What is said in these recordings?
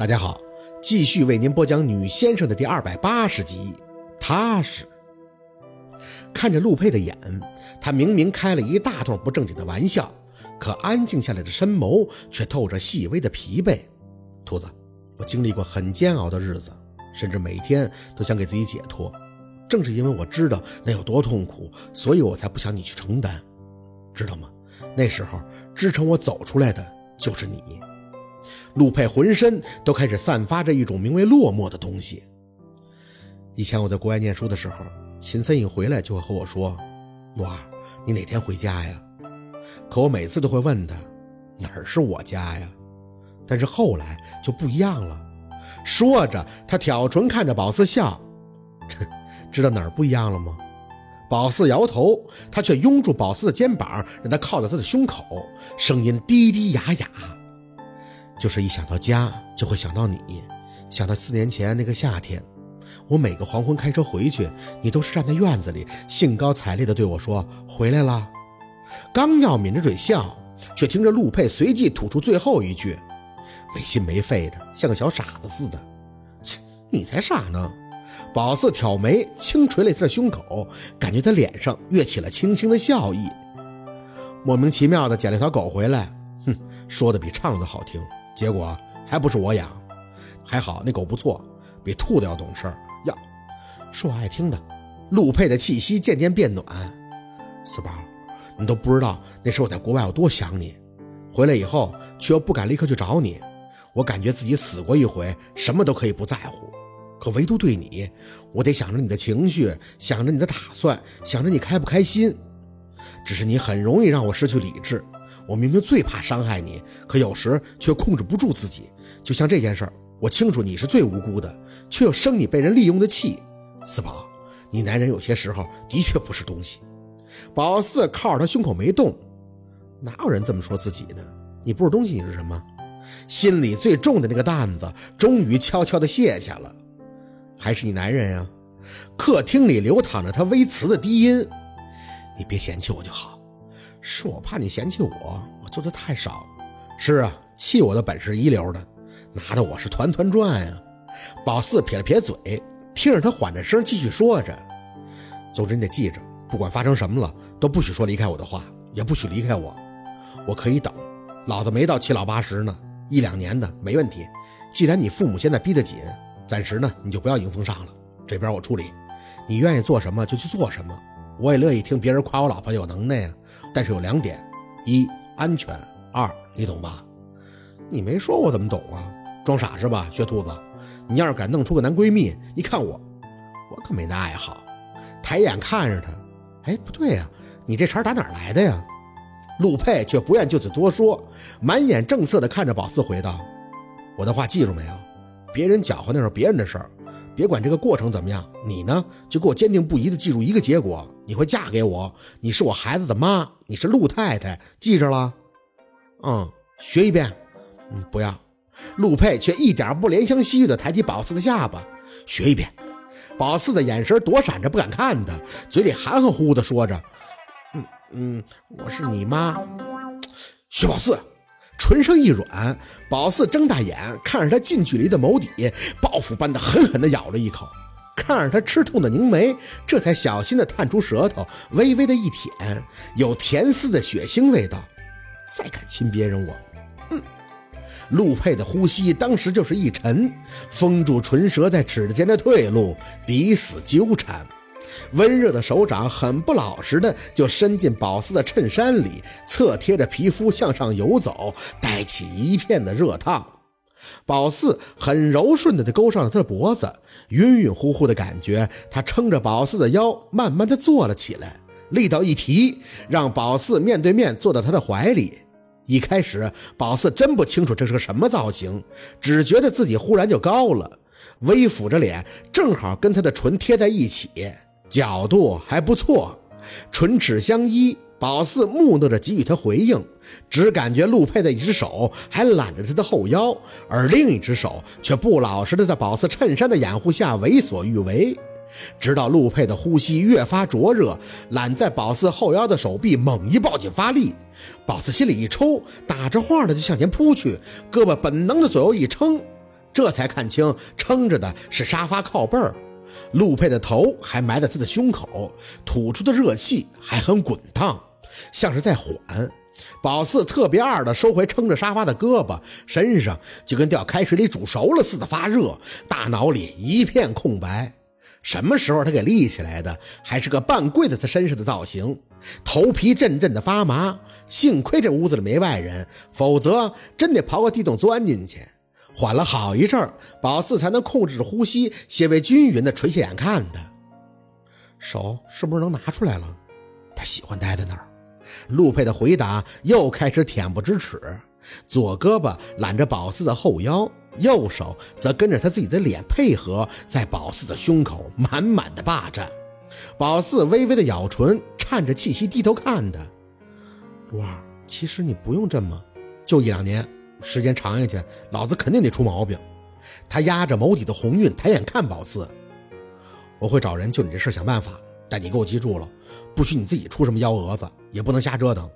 大家好，继续为您播讲《女先生》的第二百八十集。踏实看着陆佩的眼，他明明开了一大通不正经的玩笑，可安静下来的深眸却透着细微的疲惫。兔子，我经历过很煎熬的日子，甚至每天都想给自己解脱。正是因为我知道那有多痛苦，所以我才不想你去承担，知道吗？那时候支撑我走出来的就是你。陆佩浑身都开始散发着一种名为落寞的东西。以前我在国外念书的时候，秦森一回来就会和我说：“陆儿，你哪天回家呀？”可我每次都会问他：“哪儿是我家呀？”但是后来就不一样了。说着，他挑唇看着宝四笑：“ 知道哪儿不一样了吗？”宝四摇头，他却拥住宝四的肩膀，让他靠在他的胸口，声音低低哑哑。就是一想到家，就会想到你，想到四年前那个夏天，我每个黄昏开车回去，你都是站在院子里，兴高采烈地对我说：“回来了。”刚要抿着嘴笑，却听着陆佩随即吐出最后一句：“没心没肺的，像个小傻子似的。”切，你才傻呢！宝四挑眉，轻捶了他的胸口，感觉他脸上跃起了轻轻的笑意。莫名其妙的捡了条狗回来，哼，说的比唱的好听。结果还不是我养，还好那狗不错，比兔子要懂事儿。呀，说我爱听的。陆佩的气息渐渐变暖。四宝，你都不知道那时我在国外有多想你，回来以后却又不敢立刻去找你。我感觉自己死过一回，什么都可以不在乎，可唯独对你，我得想着你的情绪，想着你的打算，想着你开不开心。只是你很容易让我失去理智。我明明最怕伤害你，可有时却控制不住自己。就像这件事儿，我清楚你是最无辜的，却又生你被人利用的气。四宝，你男人有些时候的确不是东西。宝四靠着他胸口没动，哪有人这么说自己的？你不是东西，你是什么？心里最重的那个担子终于悄悄地卸下了。还是你男人呀？客厅里流淌着他微慈的低音。你别嫌弃我就好。是我怕你嫌弃我，我做的太少。是啊，气我的本事一流的，拿的我是团团转呀。宝四撇了撇嘴，听着他缓着声继续说着：“总之你得记着，不管发生什么了，都不许说离开我的话，也不许离开我。我可以等，老子没到七老八十呢，一两年的没问题。既然你父母现在逼得紧，暂时呢你就不要迎风上了，这边我处理。你愿意做什么就去做什么，我也乐意听别人夸我老婆有能耐呀。”但是有两点：一安全，二你懂吧？你没说我怎么懂啊？装傻是吧，血兔子？你要是敢弄出个男闺蜜，你看我，我可没那爱好。抬眼看着他，哎，不对呀，你这茬打哪来的呀？陆佩却不愿就此多说，满眼正色的看着宝四，回道：“我的话记住没有？别人搅和那是别人的事儿。”别管这个过程怎么样，你呢就给我坚定不移的记住一个结果：你会嫁给我，你是我孩子的妈，你是陆太太，记着了？嗯，学一遍。嗯，不要。陆佩却一点不怜香惜玉地抬起宝四的下巴，学一遍。宝四的眼神躲闪着，不敢看他，嘴里含含糊糊地说着：“嗯嗯，我是你妈。”薛宝四。唇上一软，宝四睁大眼看着他近距离的眸底，报复般的狠狠地咬了一口，看着他吃痛的凝眉，这才小心地探出舌头，微微的一舔，有甜丝的血腥味道。再敢亲别人，我……嗯。陆佩的呼吸当时就是一沉，封住唇舌在指尖的退路，抵死纠缠。温热的手掌很不老实的就伸进宝四的衬衫里，侧贴着皮肤向上游走，带起一片的热烫。宝四很柔顺的就勾上了他的脖子，晕晕乎乎的感觉，他撑着宝四的腰，慢慢的坐了起来，力道一提，让宝四面对面坐到他的怀里。一开始，宝四真不清楚这是个什么造型，只觉得自己忽然就高了，微俯着脸，正好跟他的唇贴在一起。角度还不错，唇齿相依。宝四木讷着给予他回应，只感觉陆佩的一只手还揽着他的后腰，而另一只手却不老实的在宝四衬衫的掩护下为所欲为。直到陆佩的呼吸越发灼热，揽在宝四后腰的手臂猛一抱紧发力，宝四心里一抽，打着晃的就向前扑去，胳膊本能的左右一撑，这才看清撑着的是沙发靠背儿，陆佩的头还埋在他的胸口，吐出的热气还很滚烫，像是在缓。宝四特别二的收回撑着沙发的胳膊，身上就跟掉开水里煮熟了似的发热，大脑里一片空白。什么时候他给立起来的？还是个半跪在他身上的造型，头皮阵阵的发麻。幸亏这屋子里没外人，否则真得刨个地洞钻进去。缓了好一阵，宝四才能控制着呼吸，些微均匀的垂下眼看他。手是不是能拿出来了？他喜欢待在那儿。陆佩的回答又开始恬不知耻，左胳膊揽着宝四的后腰，右手则跟着他自己的脸配合，在宝四的胸口满满的霸占。宝四微微的咬唇，颤着气息低头看他。陆二，其实你不用这么，就一两年，时间长下去，老子肯定得出毛病。他压着眸底的红晕，抬眼看宝四，我会找人就你这事想办法。但你给我记住了，不许你自己出什么幺蛾子，也不能瞎折腾。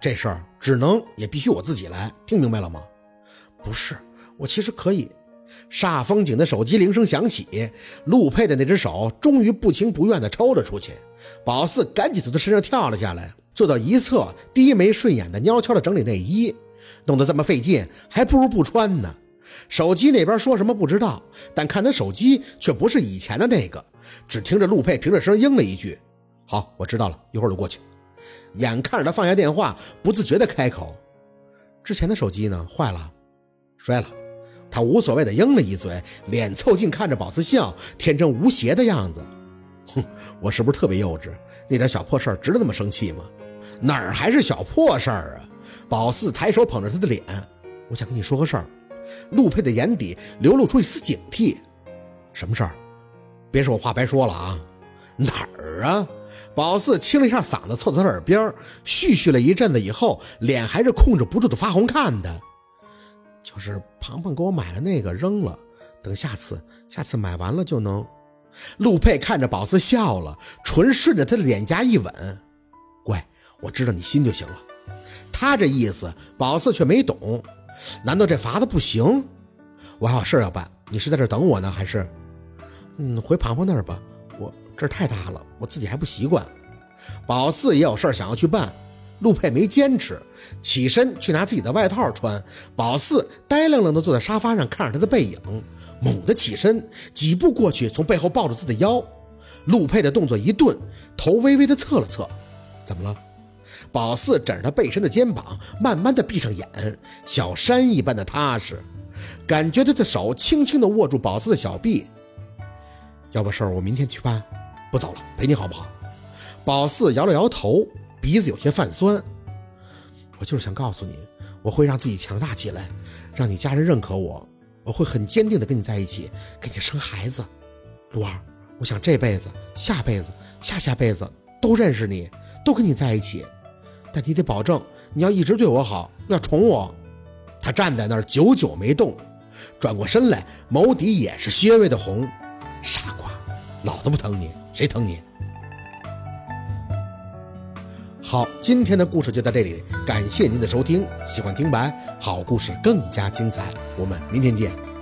这事儿只能也必须我自己来，听明白了吗？不是，我其实可以。煞风景的手机铃声响起，陆佩的那只手终于不情不愿地抽了出去。宝四赶紧从他身上跳了下来，坐到一侧，低眉顺眼的悄悄地整理内衣。弄得这么费劲，还不如不穿呢。手机那边说什么不知道，但看他手机却不是以前的那个。只听着陆佩平着声应了一句：“好，我知道了，一会儿就过去。”眼看着他放下电话，不自觉地开口：“之前的手机呢？坏了，摔了。”他无所谓的应了一嘴，脸凑近看着宝四笑，天真无邪的样子。哼，我是不是特别幼稚？那点小破事儿值得那么生气吗？哪儿还是小破事儿啊？宝四抬手捧着他的脸，我想跟你说个事儿。陆佩的眼底流露出一丝警惕，什么事儿？别说我话白说了啊！哪儿啊？宝四清了一下嗓子，凑到他耳边，絮絮了一阵子以后，脸还是控制不住的发红，看的。就是庞庞给我买了那个，扔了。等下次，下次买完了就能。陆佩看着宝四笑了，唇顺着他的脸颊一吻，乖，我知道你心就行了。他这意思，宝四却没懂。难道这法子不行？我还有事要办，你是在这等我呢，还是？嗯，回庞庞那儿吧。我这儿太大了，我自己还不习惯。宝四也有事儿想要去办，陆佩没坚持，起身去拿自己的外套穿。宝四呆愣愣地坐在沙发上，看着他的背影，猛地起身，几步过去，从背后抱住他的腰。陆佩的动作一顿，头微微的侧了侧，怎么了？宝四枕着他背身的肩膀，慢慢的闭上眼，小山一般的踏实，感觉他的手轻轻的握住宝四的小臂。要不事儿我明天去办，不走了，陪你好不好？宝四摇了摇头，鼻子有些泛酸。我就是想告诉你，我会让自己强大起来，让你家人认可我，我会很坚定的跟你在一起，给你生孩子。卢儿，我想这辈子、下辈子、下下辈子都认识你，都跟你在一起。但你得保证，你要一直对我好，要宠我。他站在那儿，久久没动，转过身来，眸底也是些微的红。傻瓜，老子不疼你，谁疼你？好，今天的故事就到这里，感谢您的收听。喜欢听白，好故事更加精彩，我们明天见。